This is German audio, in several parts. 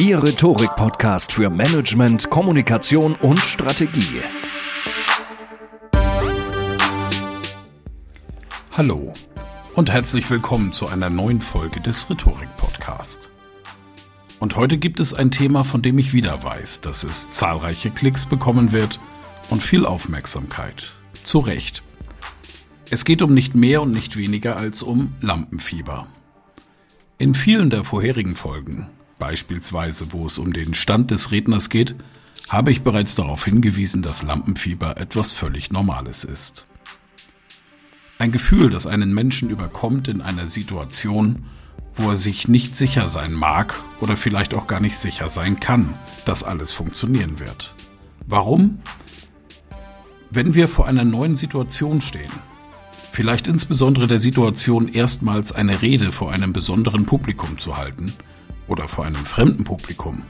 Ihr Rhetorik-Podcast für Management, Kommunikation und Strategie. Hallo und herzlich willkommen zu einer neuen Folge des Rhetorik-Podcast. Und heute gibt es ein Thema, von dem ich wieder weiß, dass es zahlreiche Klicks bekommen wird und viel Aufmerksamkeit. Zu Recht. Es geht um nicht mehr und nicht weniger als um Lampenfieber. In vielen der vorherigen Folgen beispielsweise wo es um den Stand des Redners geht, habe ich bereits darauf hingewiesen, dass Lampenfieber etwas völlig Normales ist. Ein Gefühl, das einen Menschen überkommt in einer Situation, wo er sich nicht sicher sein mag oder vielleicht auch gar nicht sicher sein kann, dass alles funktionieren wird. Warum? Wenn wir vor einer neuen Situation stehen, vielleicht insbesondere der Situation, erstmals eine Rede vor einem besonderen Publikum zu halten, oder vor einem fremden Publikum.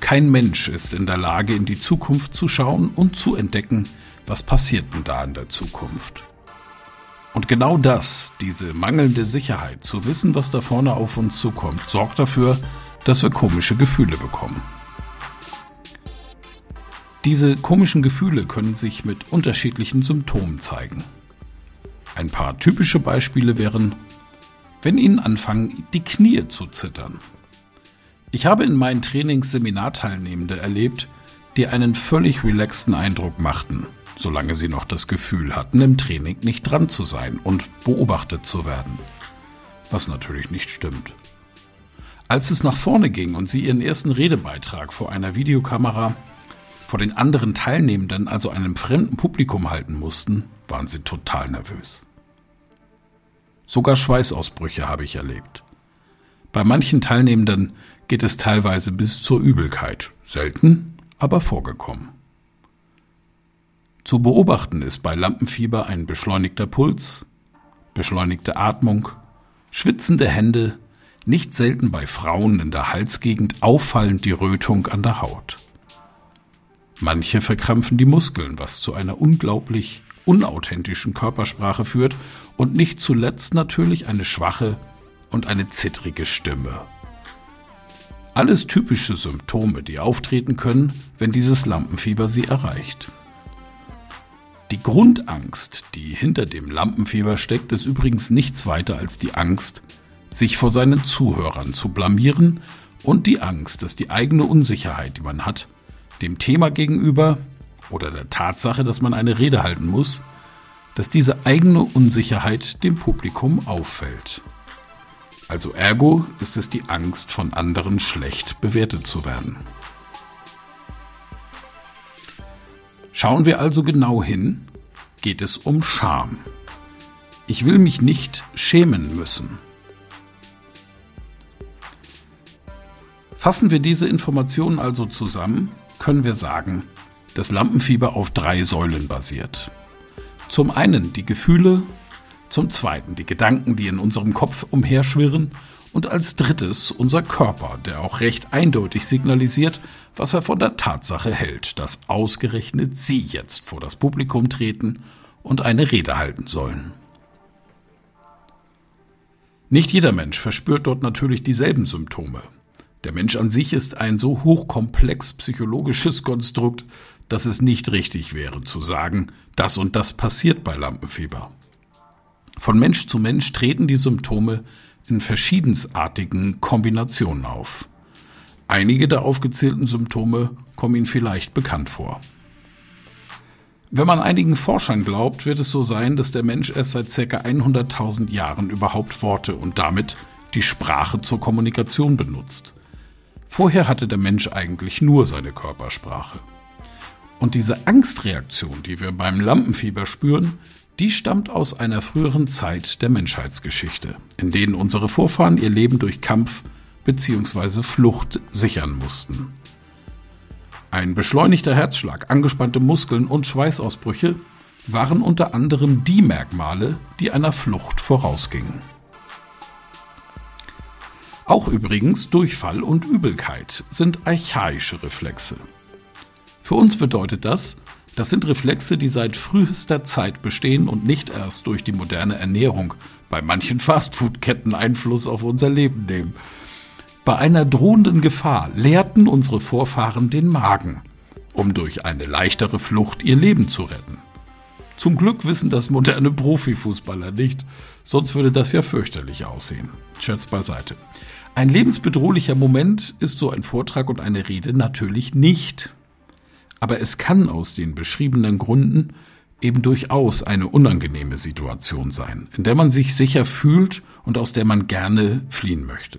Kein Mensch ist in der Lage, in die Zukunft zu schauen und zu entdecken, was passiert denn da in der Zukunft. Und genau das, diese mangelnde Sicherheit, zu wissen, was da vorne auf uns zukommt, sorgt dafür, dass wir komische Gefühle bekommen. Diese komischen Gefühle können sich mit unterschiedlichen Symptomen zeigen. Ein paar typische Beispiele wären, wenn Ihnen anfangen, die Knie zu zittern, ich habe in meinen Trainings Seminarteilnehmende erlebt, die einen völlig relaxten Eindruck machten, solange sie noch das Gefühl hatten, im Training nicht dran zu sein und beobachtet zu werden. Was natürlich nicht stimmt. Als es nach vorne ging und sie ihren ersten Redebeitrag vor einer Videokamera vor den anderen Teilnehmenden, also einem fremden Publikum halten mussten, waren sie total nervös. Sogar Schweißausbrüche habe ich erlebt. Bei manchen Teilnehmenden geht es teilweise bis zur Übelkeit, selten, aber vorgekommen. Zu beobachten ist bei Lampenfieber ein beschleunigter Puls, beschleunigte Atmung, schwitzende Hände, nicht selten bei Frauen in der Halsgegend auffallend die Rötung an der Haut. Manche verkrampfen die Muskeln, was zu einer unglaublich unauthentischen Körpersprache führt und nicht zuletzt natürlich eine schwache und eine zittrige Stimme. Alles typische Symptome, die auftreten können, wenn dieses Lampenfieber sie erreicht. Die Grundangst, die hinter dem Lampenfieber steckt, ist übrigens nichts weiter als die Angst, sich vor seinen Zuhörern zu blamieren und die Angst, dass die eigene Unsicherheit, die man hat, dem Thema gegenüber oder der Tatsache, dass man eine Rede halten muss, dass diese eigene Unsicherheit dem Publikum auffällt. Also ergo ist es die Angst, von anderen schlecht bewertet zu werden. Schauen wir also genau hin, geht es um Scham. Ich will mich nicht schämen müssen. Fassen wir diese Informationen also zusammen, können wir sagen, dass Lampenfieber auf drei Säulen basiert. Zum einen die Gefühle, zum Zweiten die Gedanken, die in unserem Kopf umherschwirren. Und als drittes unser Körper, der auch recht eindeutig signalisiert, was er von der Tatsache hält, dass ausgerechnet Sie jetzt vor das Publikum treten und eine Rede halten sollen. Nicht jeder Mensch verspürt dort natürlich dieselben Symptome. Der Mensch an sich ist ein so hochkomplex psychologisches Konstrukt, dass es nicht richtig wäre zu sagen, das und das passiert bei Lampenfieber. Von Mensch zu Mensch treten die Symptome in verschiedensartigen Kombinationen auf. Einige der aufgezählten Symptome kommen Ihnen vielleicht bekannt vor. Wenn man einigen Forschern glaubt, wird es so sein, dass der Mensch erst seit ca. 100.000 Jahren überhaupt Worte und damit die Sprache zur Kommunikation benutzt. Vorher hatte der Mensch eigentlich nur seine Körpersprache. Und diese Angstreaktion, die wir beim Lampenfieber spüren, die stammt aus einer früheren Zeit der Menschheitsgeschichte, in denen unsere Vorfahren ihr Leben durch Kampf bzw. Flucht sichern mussten. Ein beschleunigter Herzschlag, angespannte Muskeln und Schweißausbrüche waren unter anderem die Merkmale, die einer Flucht vorausgingen. Auch übrigens Durchfall und Übelkeit sind archaische Reflexe. Für uns bedeutet das, das sind Reflexe, die seit frühester Zeit bestehen und nicht erst durch die moderne Ernährung bei manchen Fastfood-Ketten Einfluss auf unser Leben nehmen. Bei einer drohenden Gefahr leerten unsere Vorfahren den Magen, um durch eine leichtere Flucht ihr Leben zu retten. Zum Glück wissen das moderne Profifußballer nicht, sonst würde das ja fürchterlich aussehen. Scherz beiseite. Ein lebensbedrohlicher Moment ist so ein Vortrag und eine Rede natürlich nicht. Aber es kann aus den beschriebenen Gründen eben durchaus eine unangenehme Situation sein, in der man sich sicher fühlt und aus der man gerne fliehen möchte.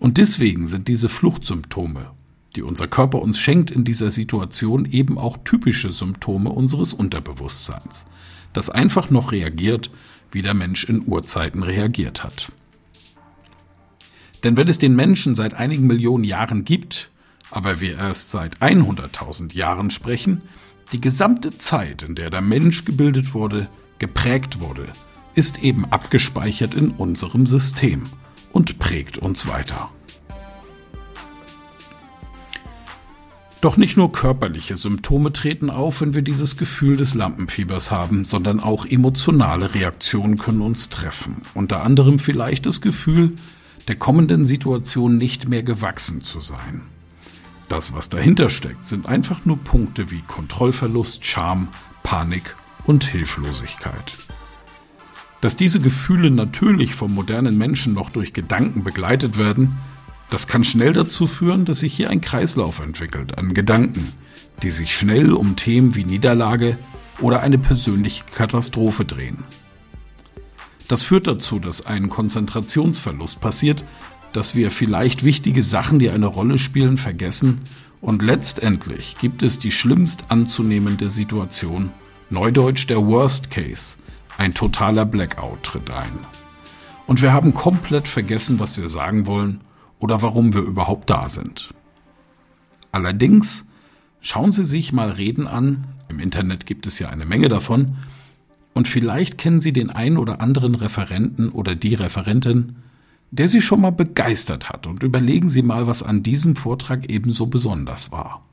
Und deswegen sind diese Fluchtsymptome, die unser Körper uns schenkt in dieser Situation, eben auch typische Symptome unseres Unterbewusstseins, das einfach noch reagiert, wie der Mensch in Urzeiten reagiert hat. Denn wenn es den Menschen seit einigen Millionen Jahren gibt, aber wir erst seit 100.000 Jahren sprechen, die gesamte Zeit, in der der Mensch gebildet wurde, geprägt wurde, ist eben abgespeichert in unserem System und prägt uns weiter. Doch nicht nur körperliche Symptome treten auf, wenn wir dieses Gefühl des Lampenfiebers haben, sondern auch emotionale Reaktionen können uns treffen. Unter anderem vielleicht das Gefühl, der kommenden Situation nicht mehr gewachsen zu sein. Das, was dahinter steckt, sind einfach nur Punkte wie Kontrollverlust, Scham, Panik und Hilflosigkeit. Dass diese Gefühle natürlich vom modernen Menschen noch durch Gedanken begleitet werden, das kann schnell dazu führen, dass sich hier ein Kreislauf entwickelt an Gedanken, die sich schnell um Themen wie Niederlage oder eine persönliche Katastrophe drehen. Das führt dazu, dass ein Konzentrationsverlust passiert, dass wir vielleicht wichtige Sachen, die eine Rolle spielen, vergessen. Und letztendlich gibt es die schlimmst anzunehmende Situation, neudeutsch der Worst Case, ein totaler Blackout tritt ein. Und wir haben komplett vergessen, was wir sagen wollen oder warum wir überhaupt da sind. Allerdings schauen Sie sich mal Reden an, im Internet gibt es ja eine Menge davon, und vielleicht kennen Sie den einen oder anderen Referenten oder die Referentin, der Sie schon mal begeistert hat und überlegen Sie mal, was an diesem Vortrag ebenso besonders war.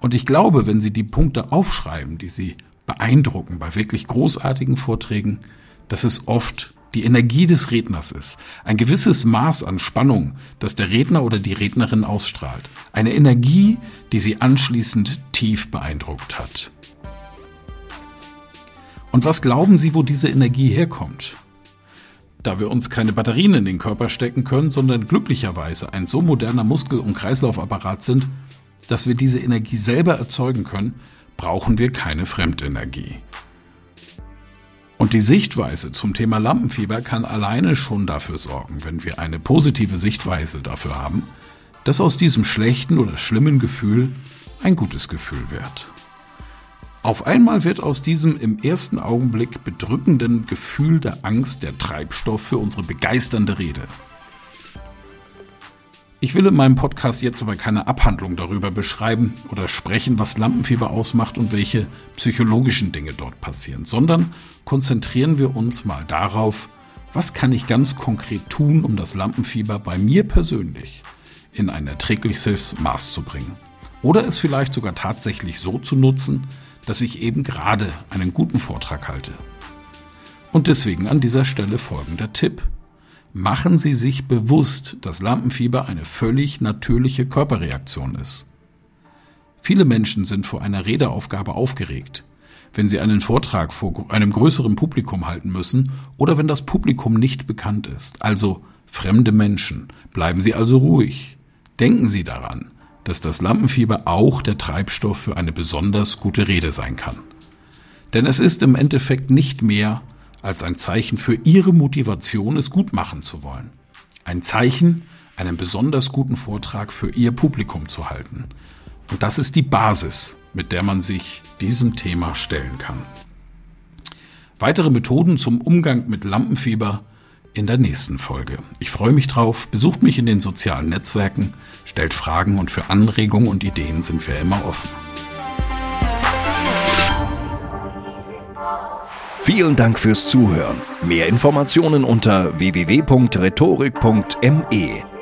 Und ich glaube, wenn Sie die Punkte aufschreiben, die Sie beeindrucken bei wirklich großartigen Vorträgen, dass es oft die Energie des Redners ist, ein gewisses Maß an Spannung, das der Redner oder die Rednerin ausstrahlt, eine Energie, die sie anschließend tief beeindruckt hat. Und was glauben Sie, wo diese Energie herkommt? Da wir uns keine Batterien in den Körper stecken können, sondern glücklicherweise ein so moderner Muskel- und Kreislaufapparat sind, dass wir diese Energie selber erzeugen können, brauchen wir keine Fremdenergie. Und die Sichtweise zum Thema Lampenfieber kann alleine schon dafür sorgen, wenn wir eine positive Sichtweise dafür haben, dass aus diesem schlechten oder schlimmen Gefühl ein gutes Gefühl wird. Auf einmal wird aus diesem im ersten Augenblick bedrückenden Gefühl der Angst der Treibstoff für unsere begeisternde Rede. Ich will in meinem Podcast jetzt aber keine Abhandlung darüber beschreiben oder sprechen, was Lampenfieber ausmacht und welche psychologischen Dinge dort passieren, sondern konzentrieren wir uns mal darauf, was kann ich ganz konkret tun, um das Lampenfieber bei mir persönlich in ein erträgliches Maß zu bringen. Oder es vielleicht sogar tatsächlich so zu nutzen, dass ich eben gerade einen guten Vortrag halte. Und deswegen an dieser Stelle folgender Tipp. Machen Sie sich bewusst, dass Lampenfieber eine völlig natürliche Körperreaktion ist. Viele Menschen sind vor einer Redeaufgabe aufgeregt, wenn sie einen Vortrag vor einem größeren Publikum halten müssen oder wenn das Publikum nicht bekannt ist, also fremde Menschen. Bleiben Sie also ruhig. Denken Sie daran, dass das Lampenfieber auch der Treibstoff für eine besonders gute Rede sein kann. Denn es ist im Endeffekt nicht mehr als ein Zeichen für Ihre Motivation, es gut machen zu wollen. Ein Zeichen, einen besonders guten Vortrag für Ihr Publikum zu halten. Und das ist die Basis, mit der man sich diesem Thema stellen kann. Weitere Methoden zum Umgang mit Lampenfieber in der nächsten Folge. Ich freue mich drauf. Besucht mich in den sozialen Netzwerken, stellt Fragen und für Anregungen und Ideen sind wir immer offen. Vielen Dank fürs Zuhören. Mehr Informationen unter www.rhetorik.me.